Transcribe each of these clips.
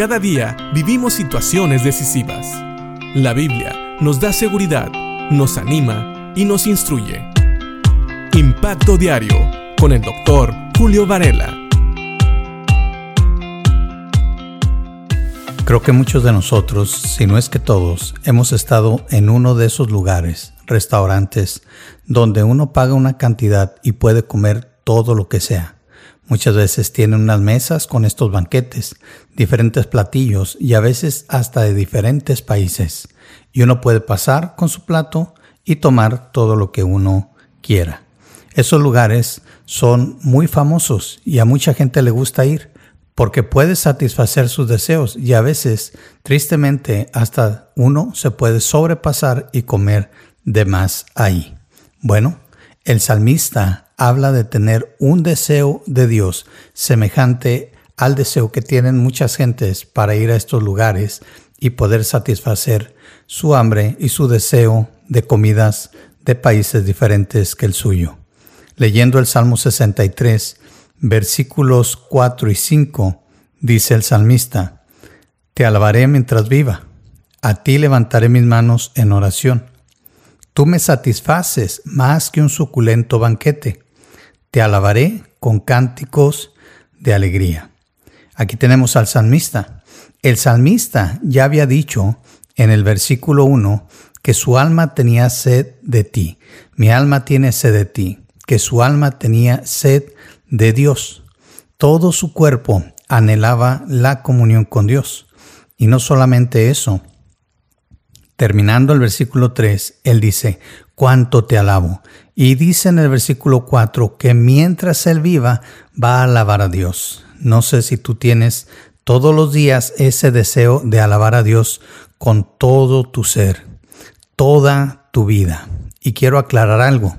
Cada día vivimos situaciones decisivas. La Biblia nos da seguridad, nos anima y nos instruye. Impacto Diario con el doctor Julio Varela. Creo que muchos de nosotros, si no es que todos, hemos estado en uno de esos lugares, restaurantes, donde uno paga una cantidad y puede comer todo lo que sea. Muchas veces tienen unas mesas con estos banquetes, diferentes platillos y a veces hasta de diferentes países. Y uno puede pasar con su plato y tomar todo lo que uno quiera. Esos lugares son muy famosos y a mucha gente le gusta ir porque puede satisfacer sus deseos y a veces, tristemente, hasta uno se puede sobrepasar y comer de más ahí. Bueno, el salmista habla de tener un deseo de Dios semejante al deseo que tienen muchas gentes para ir a estos lugares y poder satisfacer su hambre y su deseo de comidas de países diferentes que el suyo. Leyendo el Salmo 63, versículos 4 y 5, dice el salmista, Te alabaré mientras viva, a ti levantaré mis manos en oración. Tú me satisfaces más que un suculento banquete te alabaré con cánticos de alegría. Aquí tenemos al salmista. El salmista ya había dicho en el versículo 1 que su alma tenía sed de ti. Mi alma tiene sed de ti. Que su alma tenía sed de Dios. Todo su cuerpo anhelaba la comunión con Dios. Y no solamente eso. Terminando el versículo 3, él dice, cuánto te alabo. Y dice en el versículo 4 que mientras él viva va a alabar a Dios. No sé si tú tienes todos los días ese deseo de alabar a Dios con todo tu ser, toda tu vida. Y quiero aclarar algo.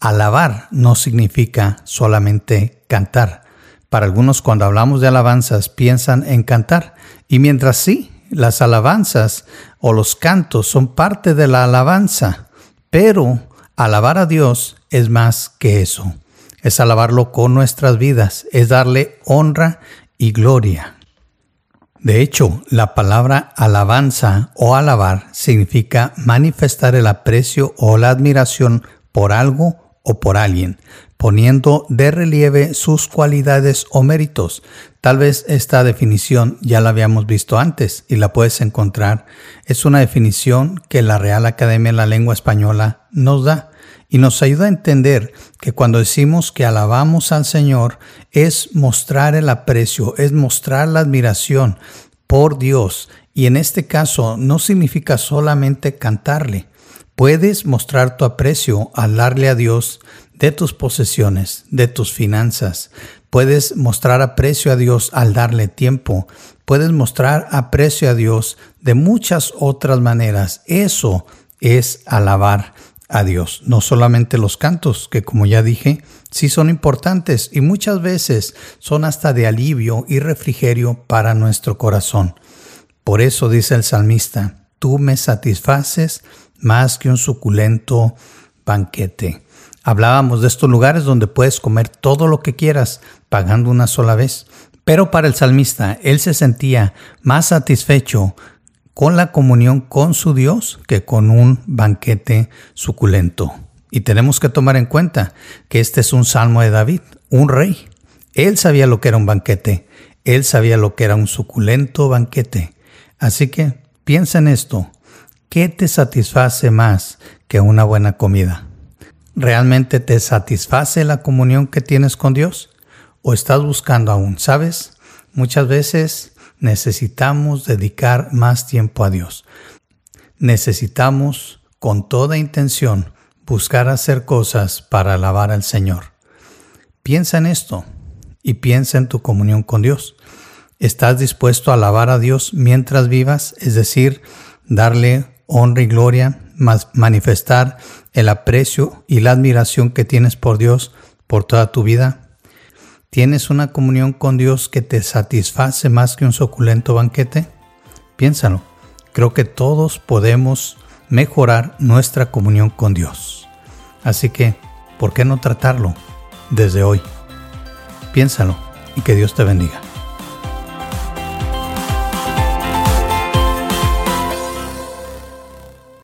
Alabar no significa solamente cantar. Para algunos cuando hablamos de alabanzas piensan en cantar. Y mientras sí, las alabanzas o los cantos son parte de la alabanza, pero alabar a Dios es más que eso. Es alabarlo con nuestras vidas, es darle honra y gloria. De hecho, la palabra alabanza o alabar significa manifestar el aprecio o la admiración por algo o por alguien, poniendo de relieve sus cualidades o méritos. Tal vez esta definición ya la habíamos visto antes y la puedes encontrar. Es una definición que la Real Academia de la Lengua Española nos da y nos ayuda a entender que cuando decimos que alabamos al Señor es mostrar el aprecio, es mostrar la admiración por Dios y en este caso no significa solamente cantarle, Puedes mostrar tu aprecio al darle a Dios de tus posesiones, de tus finanzas. Puedes mostrar aprecio a Dios al darle tiempo. Puedes mostrar aprecio a Dios de muchas otras maneras. Eso es alabar a Dios. No solamente los cantos, que como ya dije, sí son importantes y muchas veces son hasta de alivio y refrigerio para nuestro corazón. Por eso dice el salmista, tú me satisfaces más que un suculento banquete. Hablábamos de estos lugares donde puedes comer todo lo que quieras pagando una sola vez. Pero para el salmista, él se sentía más satisfecho con la comunión con su Dios que con un banquete suculento. Y tenemos que tomar en cuenta que este es un salmo de David, un rey. Él sabía lo que era un banquete, él sabía lo que era un suculento banquete. Así que piensa en esto, ¿Qué te satisface más que una buena comida? ¿Realmente te satisface la comunión que tienes con Dios? ¿O estás buscando aún? ¿Sabes? Muchas veces necesitamos dedicar más tiempo a Dios. Necesitamos con toda intención buscar hacer cosas para alabar al Señor. Piensa en esto y piensa en tu comunión con Dios. ¿Estás dispuesto a alabar a Dios mientras vivas? Es decir, darle honra y gloria, manifestar el aprecio y la admiración que tienes por Dios por toda tu vida. ¿Tienes una comunión con Dios que te satisface más que un suculento banquete? Piénsalo. Creo que todos podemos mejorar nuestra comunión con Dios. Así que, ¿por qué no tratarlo desde hoy? Piénsalo y que Dios te bendiga.